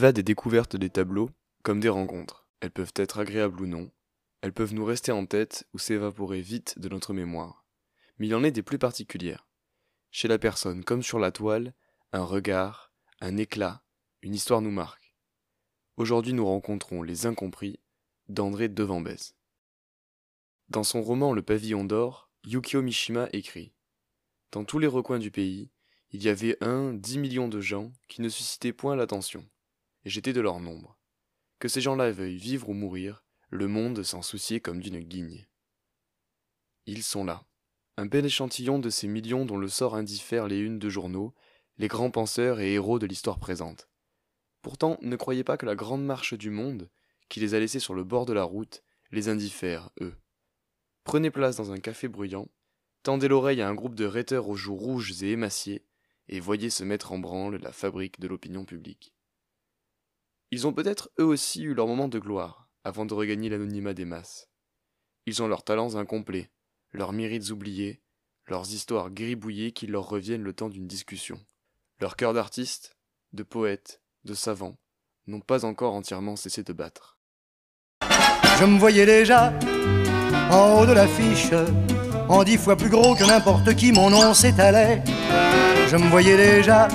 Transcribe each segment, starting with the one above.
des découvertes des tableaux comme des rencontres. Elles peuvent être agréables ou non, elles peuvent nous rester en tête ou s'évaporer vite de notre mémoire. Mais il en est des plus particulières. Chez la personne comme sur la toile, un regard, un éclat, une histoire nous marque. Aujourd'hui nous rencontrons Les Incompris d'André Devambès. Dans son roman Le Pavillon d'or, Yukio Mishima écrit Dans tous les recoins du pays, il y avait un, dix millions de gens qui ne suscitaient point l'attention, j'étais de leur nombre. Que ces gens-là veuillent vivre ou mourir, le monde s'en souciait comme d'une guigne. Ils sont là, un bel échantillon de ces millions dont le sort indiffère les unes de journaux, les grands penseurs et héros de l'histoire présente. Pourtant, ne croyez pas que la grande marche du monde, qui les a laissés sur le bord de la route, les indiffère, eux. Prenez place dans un café bruyant, tendez l'oreille à un groupe de rhéteurs aux joues rouges et émaciés, et voyez se mettre en branle la fabrique de l'opinion publique. Ils ont peut-être eux aussi eu leur moment de gloire, avant de regagner l'anonymat des masses. Ils ont leurs talents incomplets, leurs mérites oubliés, leurs histoires gribouillées qui leur reviennent le temps d'une discussion. Leurs cœurs d'artistes, de poètes, de savants, n'ont pas encore entièrement cessé de battre. Je me voyais déjà en haut de l'affiche, en dix fois plus gros que n'importe qui, mon nom s'étalait. Je me voyais déjà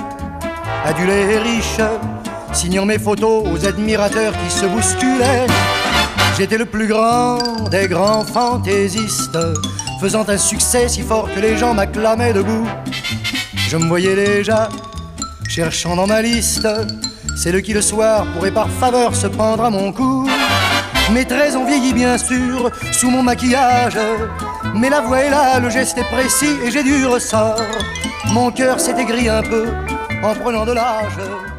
adulé et riche, signant mes photos aux admirateurs qui se bousculaient. J'étais le plus grand des grands fantaisistes, faisant un succès si fort que les gens m'acclamaient debout. Je me voyais déjà cherchant dans ma liste celle qui le soir pourrait par faveur se prendre à mon cou. Mes traits ont vieilli bien sûr sous mon maquillage, mais la voix est là, le geste est précis et j'ai du ressort. Mon cœur s'est aigri un peu en prenant de l'âge.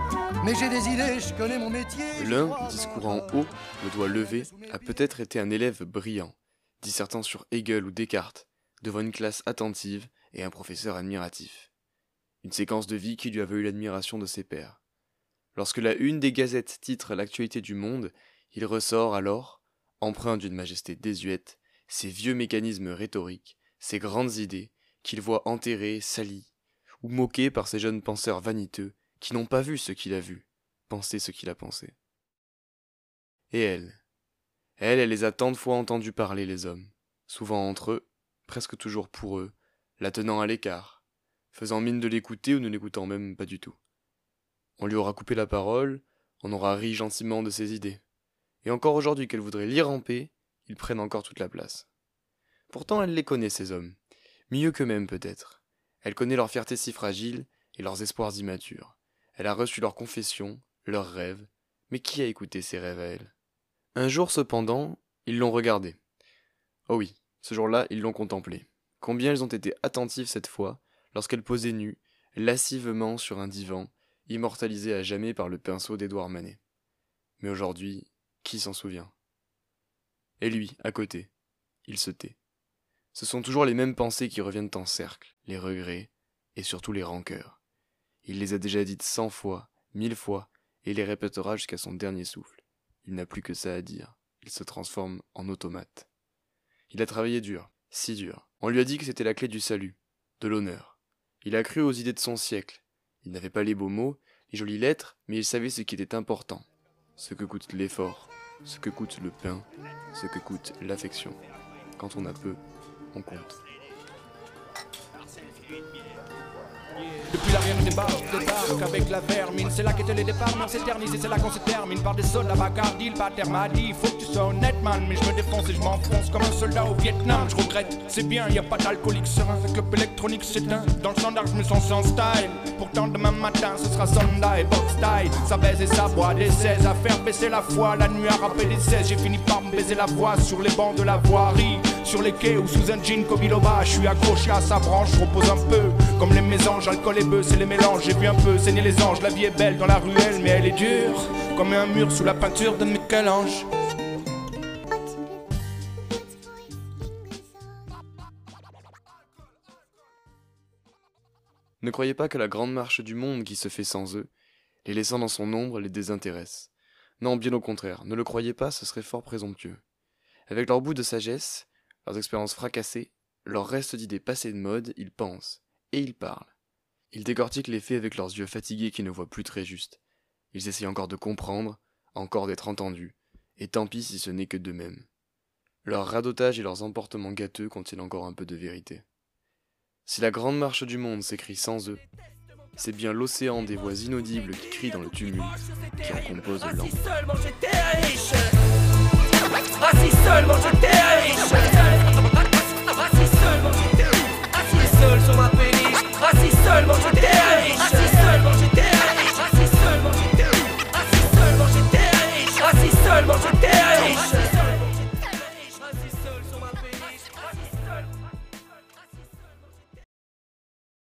Mais j'ai des idées, je connais mon métier. L'un, discourant haut, le doigt levé, a peut-être été un élève brillant, dissertant sur Hegel ou Descartes, devant une classe attentive et un professeur admiratif. Une séquence de vie qui lui a valu l'admiration de ses pairs. Lorsque la une des gazettes titre l'actualité du monde, il ressort alors, empreint d'une majesté désuète, ces vieux mécanismes rhétoriques, ces grandes idées, qu'il voit enterrées, salies, ou moquées par ces jeunes penseurs vaniteux qui n'ont pas vu ce qu'il a vu, pensé ce qu'il a pensé. Et elle Elle, elle les a tant de fois entendus parler, les hommes, souvent entre eux, presque toujours pour eux, la tenant à l'écart, faisant mine de l'écouter ou ne l'écoutant même pas du tout. On lui aura coupé la parole, on aura ri gentiment de ses idées. Et encore aujourd'hui qu'elle voudrait lire en paix, ils prennent encore toute la place. Pourtant elle les connaît, ces hommes, mieux qu'eux-mêmes peut-être. Elle connaît leur fierté si fragile et leurs espoirs immatures. Elle a reçu leurs confessions, leurs rêves, mais qui a écouté ces rêves à elle? Un jour cependant, ils l'ont regardée. Oh oui, ce jour-là, ils l'ont contemplée. Combien ils ont été attentifs cette fois, lorsqu'elle posait nue, lascivement sur un divan, immortalisé à jamais par le pinceau d'Édouard Manet. Mais aujourd'hui, qui s'en souvient? Et lui, à côté, il se tait. Ce sont toujours les mêmes pensées qui reviennent en cercle, les regrets, et surtout les rancœurs. Il les a déjà dites cent fois, mille fois, et les répétera jusqu'à son dernier souffle. Il n'a plus que ça à dire. Il se transforme en automate. Il a travaillé dur, si dur. On lui a dit que c'était la clé du salut, de l'honneur. Il a cru aux idées de son siècle. Il n'avait pas les beaux mots, les jolies lettres, mais il savait ce qui était important. Ce que coûte l'effort, ce que coûte le pain, ce que coûte l'affection. Quand on a peu, on compte. Depuis la rien ne débarque, débarque avec la vermine. C'est là qu'était les départs, mais on s'éternise et c'est là qu'on se termine par des soldats bagardi. Le pater m'a dit, faut que tu sois honnête, man. Mais je me défonce et je m'enfonce comme un soldat au Vietnam. Je regrette, c'est bien, y a pas d'alcoolique serein. Le club électronique s'éteint. Dans le standard, je me sens sans style. Pourtant, demain matin, ce sera Sunday, box style. Ça baise et ça boit des 16 à faire baisser la foi. La nuit à rapper des 16, j'ai fini par me baiser la voix sur les bancs de la voirie. Sur les quais ou sous un jean Kobiloba, je suis accroché à sa branche, je repose un peu. Comme les mésanges, alcool et bœufs, c'est les mélanges. J'ai vu un peu saigner les anges. La vie est belle dans la ruelle, mais elle est dure. Comme un mur sous la peinture de Michel-Ange. Ne croyez pas que la grande marche du monde qui se fait sans eux, les laissant dans son ombre, les désintéresse. Non, bien au contraire, ne le croyez pas, ce serait fort présomptueux. Avec leur bout de sagesse, leurs expériences fracassées, leurs restes d'idées passées de mode, ils pensent, et ils parlent. Ils décortiquent les faits avec leurs yeux fatigués qui ne voient plus très juste. Ils essayent encore de comprendre, encore d'être entendus, et tant pis si ce n'est que d'eux-mêmes. Leur radotage et leurs emportements gâteux contiennent encore un peu de vérité. Si la grande marche du monde s'écrit sans eux, c'est bien l'océan des voix inaudibles qui crient dans le tumulte qui en compose le